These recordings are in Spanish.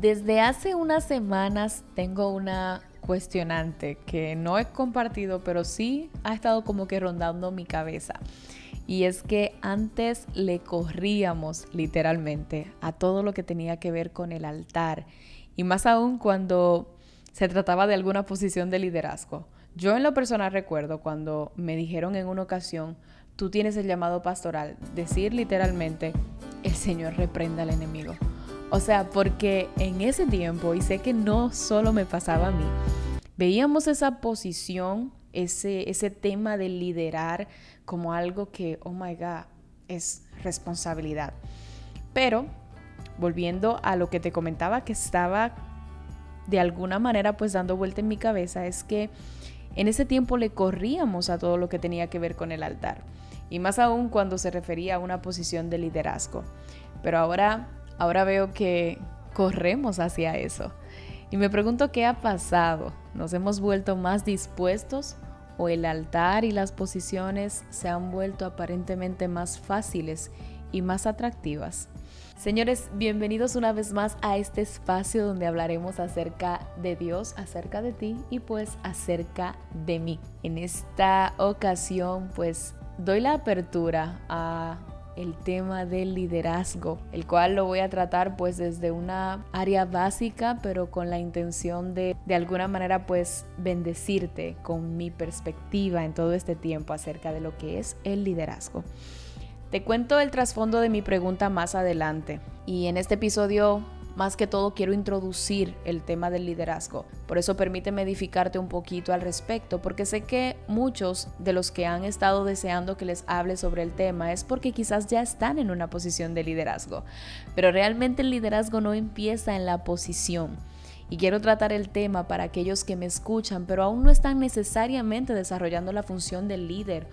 Desde hace unas semanas tengo una cuestionante que no he compartido, pero sí ha estado como que rondando mi cabeza. Y es que antes le corríamos literalmente a todo lo que tenía que ver con el altar. Y más aún cuando se trataba de alguna posición de liderazgo. Yo en lo personal recuerdo cuando me dijeron en una ocasión, tú tienes el llamado pastoral, decir literalmente, el Señor reprenda al enemigo. O sea, porque en ese tiempo, y sé que no solo me pasaba a mí, veíamos esa posición, ese, ese tema de liderar como algo que, oh my God, es responsabilidad. Pero, volviendo a lo que te comentaba que estaba de alguna manera pues dando vuelta en mi cabeza, es que en ese tiempo le corríamos a todo lo que tenía que ver con el altar. Y más aún cuando se refería a una posición de liderazgo. Pero ahora ahora veo que corremos hacia eso. Y me pregunto qué ha pasado. ¿Nos hemos vuelto más dispuestos o el altar y las posiciones se han vuelto aparentemente más fáciles y más atractivas? Señores, bienvenidos una vez más a este espacio donde hablaremos acerca de Dios, acerca de ti y pues acerca de mí. En esta ocasión pues doy la apertura a el tema del liderazgo, el cual lo voy a tratar pues desde una área básica, pero con la intención de de alguna manera pues bendecirte con mi perspectiva en todo este tiempo acerca de lo que es el liderazgo. Te cuento el trasfondo de mi pregunta más adelante y en este episodio más que todo quiero introducir el tema del liderazgo. Por eso permíteme edificarte un poquito al respecto, porque sé que muchos de los que han estado deseando que les hable sobre el tema es porque quizás ya están en una posición de liderazgo. Pero realmente el liderazgo no empieza en la posición. Y quiero tratar el tema para aquellos que me escuchan, pero aún no están necesariamente desarrollando la función del líder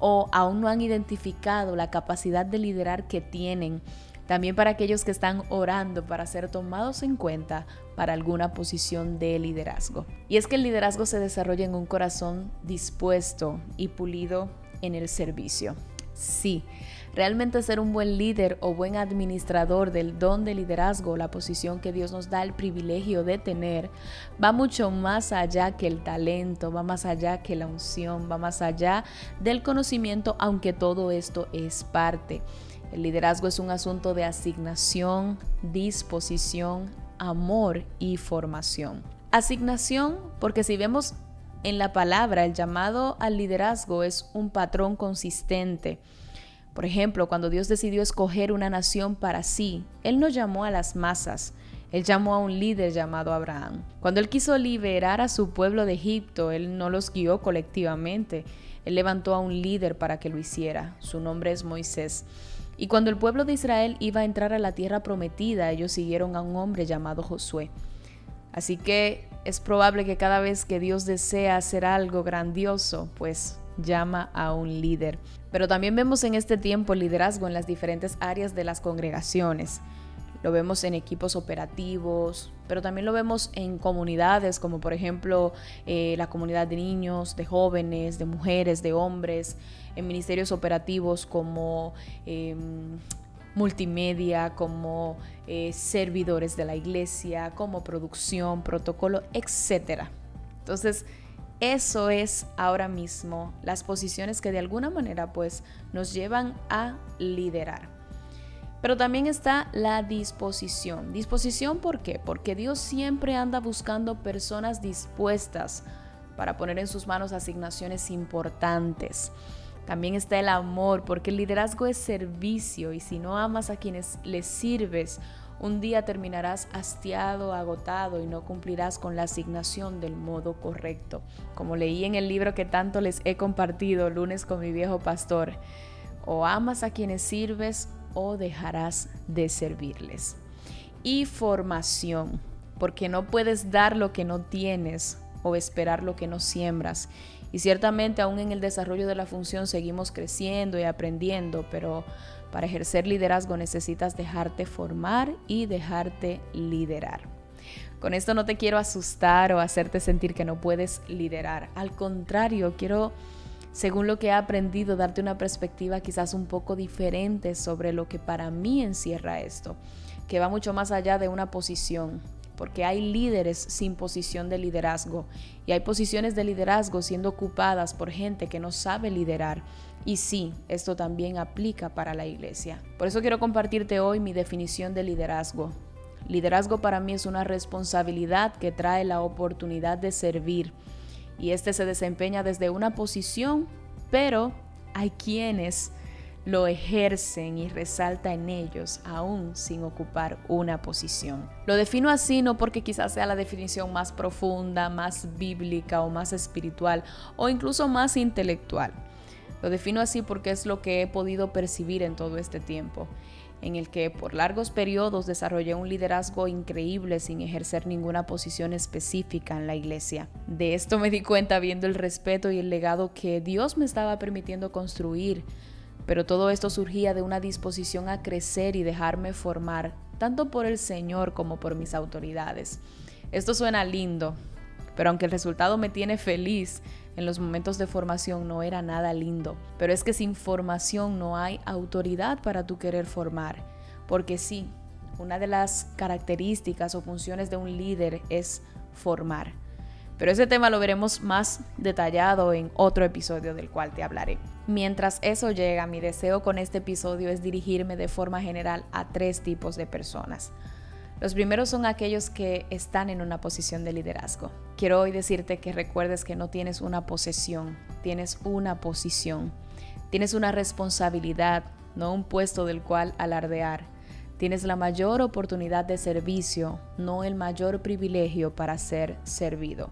o aún no han identificado la capacidad de liderar que tienen también para aquellos que están orando para ser tomados en cuenta para alguna posición de liderazgo. Y es que el liderazgo se desarrolla en un corazón dispuesto y pulido en el servicio. Sí, realmente ser un buen líder o buen administrador del don de liderazgo, la posición que Dios nos da el privilegio de tener, va mucho más allá que el talento, va más allá que la unción, va más allá del conocimiento, aunque todo esto es parte. El liderazgo es un asunto de asignación, disposición, amor y formación. Asignación, porque si vemos en la palabra, el llamado al liderazgo es un patrón consistente. Por ejemplo, cuando Dios decidió escoger una nación para sí, Él no llamó a las masas, Él llamó a un líder llamado Abraham. Cuando Él quiso liberar a su pueblo de Egipto, Él no los guió colectivamente, Él levantó a un líder para que lo hiciera. Su nombre es Moisés. Y cuando el pueblo de Israel iba a entrar a la tierra prometida, ellos siguieron a un hombre llamado Josué. Así que es probable que cada vez que Dios desea hacer algo grandioso, pues llama a un líder. Pero también vemos en este tiempo liderazgo en las diferentes áreas de las congregaciones. Lo vemos en equipos operativos, pero también lo vemos en comunidades como por ejemplo eh, la comunidad de niños, de jóvenes, de mujeres, de hombres, en ministerios operativos como em, multimedia, como eh, servidores de la iglesia, como producción, protocolo, etc. Entonces, eso es ahora mismo las posiciones que de alguna manera pues nos llevan a liderar. Pero también está la disposición. ¿Disposición por qué? Porque Dios siempre anda buscando personas dispuestas para poner en sus manos asignaciones importantes. También está el amor, porque el liderazgo es servicio y si no amas a quienes les sirves, un día terminarás hastiado, agotado y no cumplirás con la asignación del modo correcto. Como leí en el libro que tanto les he compartido lunes con mi viejo pastor, o amas a quienes sirves o dejarás de servirles. Y formación, porque no puedes dar lo que no tienes o esperar lo que no siembras. Y ciertamente aún en el desarrollo de la función seguimos creciendo y aprendiendo, pero para ejercer liderazgo necesitas dejarte formar y dejarte liderar. Con esto no te quiero asustar o hacerte sentir que no puedes liderar. Al contrario, quiero, según lo que he aprendido, darte una perspectiva quizás un poco diferente sobre lo que para mí encierra esto. que va mucho más allá de una posición, porque hay líderes sin posición de liderazgo y hay posiciones de liderazgo siendo ocupadas por gente que no sabe liderar. Y sí, esto también aplica para la iglesia. Por eso quiero compartirte hoy mi definición de liderazgo. Liderazgo para mí es una responsabilidad que trae la oportunidad de servir y este se desempeña desde una posición, pero hay quienes lo ejercen y resalta en ellos aún sin ocupar una posición. Lo defino así no porque quizás sea la definición más profunda, más bíblica o más espiritual o incluso más intelectual. Lo defino así porque es lo que he podido percibir en todo este tiempo, en el que por largos periodos desarrollé un liderazgo increíble sin ejercer ninguna posición específica en la iglesia. De esto me di cuenta viendo el respeto y el legado que Dios me estaba permitiendo construir pero todo esto surgía de una disposición a crecer y dejarme formar, tanto por el Señor como por mis autoridades. Esto suena lindo, pero aunque el resultado me tiene feliz, en los momentos de formación no era nada lindo. Pero es que sin formación no hay autoridad para tu querer formar. Porque sí, una de las características o funciones de un líder es formar. Pero ese tema lo veremos más detallado en otro episodio del cual te hablaré. Mientras eso llega, mi deseo con este episodio es dirigirme de forma general a tres tipos de personas. Los primeros son aquellos que están en una posición de liderazgo. Quiero hoy decirte que recuerdes que no tienes una posesión, tienes una posición. Tienes una responsabilidad, no un puesto del cual alardear. Tienes la mayor oportunidad de servicio, no el mayor privilegio para ser servido.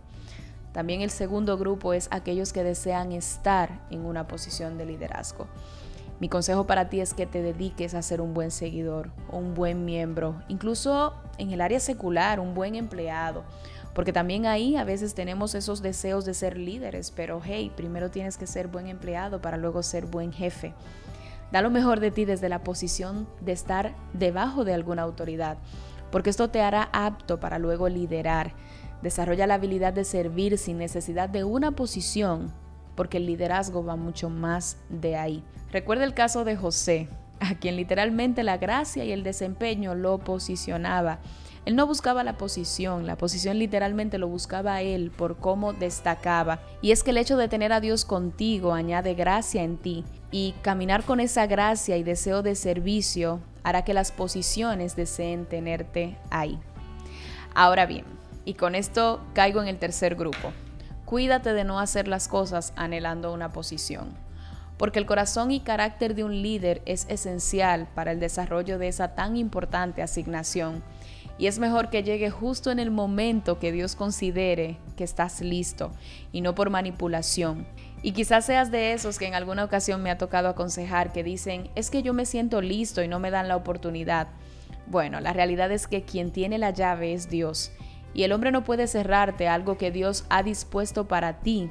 También el segundo grupo es aquellos que desean estar en una posición de liderazgo. Mi consejo para ti es que te dediques a ser un buen seguidor, un buen miembro, incluso en el área secular, un buen empleado, porque también ahí a veces tenemos esos deseos de ser líderes, pero hey, primero tienes que ser buen empleado para luego ser buen jefe. Da lo mejor de ti desde la posición de estar debajo de alguna autoridad, porque esto te hará apto para luego liderar Desarrolla la habilidad de servir sin necesidad de una posición, porque el liderazgo va mucho más de ahí. Recuerda el caso de José, a quien literalmente la gracia y el desempeño lo posicionaba. Él no buscaba la posición, la posición literalmente lo buscaba él por cómo destacaba. Y es que el hecho de tener a Dios contigo añade gracia en ti y caminar con esa gracia y deseo de servicio hará que las posiciones deseen tenerte ahí. Ahora bien, y con esto caigo en el tercer grupo. Cuídate de no hacer las cosas anhelando una posición, porque el corazón y carácter de un líder es esencial para el desarrollo de esa tan importante asignación. Y es mejor que llegue justo en el momento que Dios considere que estás listo y no por manipulación. Y quizás seas de esos que en alguna ocasión me ha tocado aconsejar que dicen, es que yo me siento listo y no me dan la oportunidad. Bueno, la realidad es que quien tiene la llave es Dios y el hombre no puede cerrarte algo que Dios ha dispuesto para ti.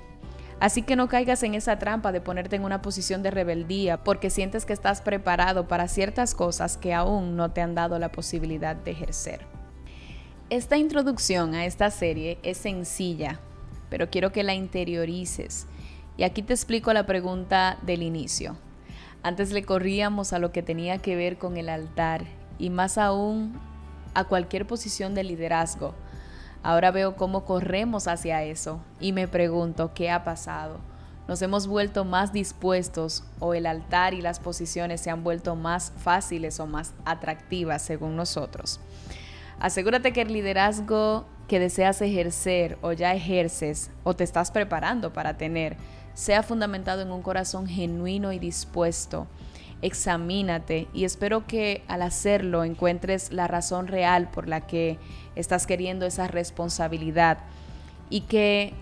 Así que no caigas en esa trampa de ponerte en una posición de rebeldía porque sientes que estás preparado para ciertas cosas que aún no te han dado la posibilidad de ejercer. Esta introducción a esta serie es sencilla, pero quiero que la interiorices. Y aquí te explico la pregunta del inicio. Antes le corríamos a lo que tenía que ver con el altar y más aún a cualquier posición de liderazgo Ahora veo cómo corremos hacia eso y me pregunto qué ha pasado. ¿Nos hemos vuelto más dispuestos o el altar y las posiciones se han vuelto más fáciles o más atractivas según nosotros? Asegúrate que el liderazgo que deseas ejercer o ya ejerces o te estás preparando para tener sea fundamentado en un corazón genuino y dispuesto examínate y espero que al hacerlo encuentres la razón real por la que estás queriendo esa responsabilidad y que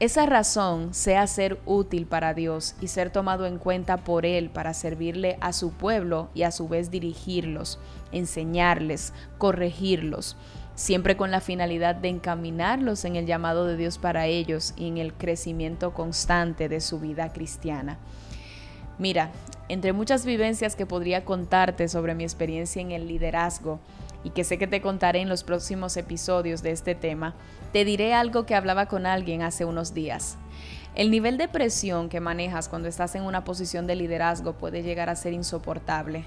esa razón sea ser útil para Dios y ser tomado en cuenta por Él para servirle a su pueblo y a su vez dirigirlos, enseñarles, corregirlos, siempre con la finalidad de encaminarlos en el llamado de Dios para ellos y en el crecimiento constante de su vida cristiana. Mira, entre muchas vivencias que podría contarte sobre mi experiencia en el liderazgo y que sé que te contaré en los próximos episodios de este tema, te diré algo que hablaba con alguien hace unos días. El nivel de presión que manejas cuando estás en una posición de liderazgo puede llegar a ser insoportable.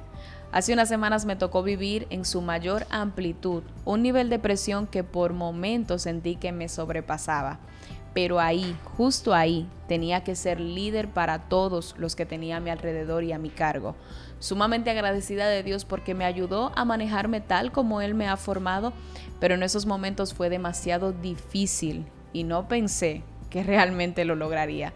Hace unas semanas me tocó vivir en su mayor amplitud un nivel de presión que por momentos sentí que me sobrepasaba. Pero ahí, justo ahí, tenía que ser líder para todos los que tenía a mi alrededor y a mi cargo. Sumamente agradecida de Dios porque me ayudó a manejarme tal como Él me ha formado, pero en esos momentos fue demasiado difícil y no pensé que realmente lo lograría.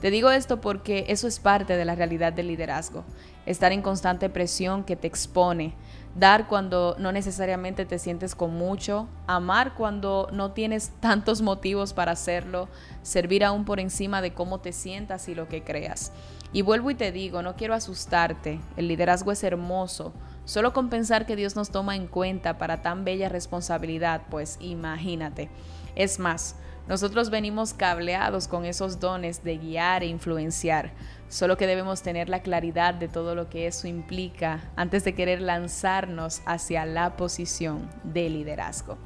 Te digo esto porque eso es parte de la realidad del liderazgo. Estar en constante presión que te expone, dar cuando no necesariamente te sientes con mucho, amar cuando no tienes tantos motivos para hacerlo, servir aún por encima de cómo te sientas y lo que creas. Y vuelvo y te digo, no quiero asustarte, el liderazgo es hermoso, solo con pensar que Dios nos toma en cuenta para tan bella responsabilidad, pues imagínate. Es más, nosotros venimos cableados con esos dones de guiar e influenciar, solo que debemos tener la claridad de todo lo que eso implica antes de querer lanzarnos hacia la posición de liderazgo.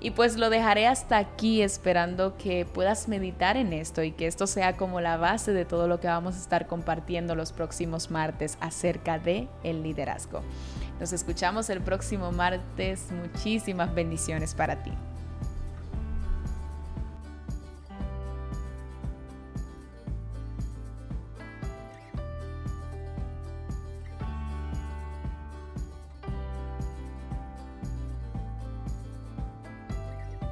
Y pues lo dejaré hasta aquí esperando que puedas meditar en esto y que esto sea como la base de todo lo que vamos a estar compartiendo los próximos martes acerca de el liderazgo. Nos escuchamos el próximo martes. Muchísimas bendiciones para ti.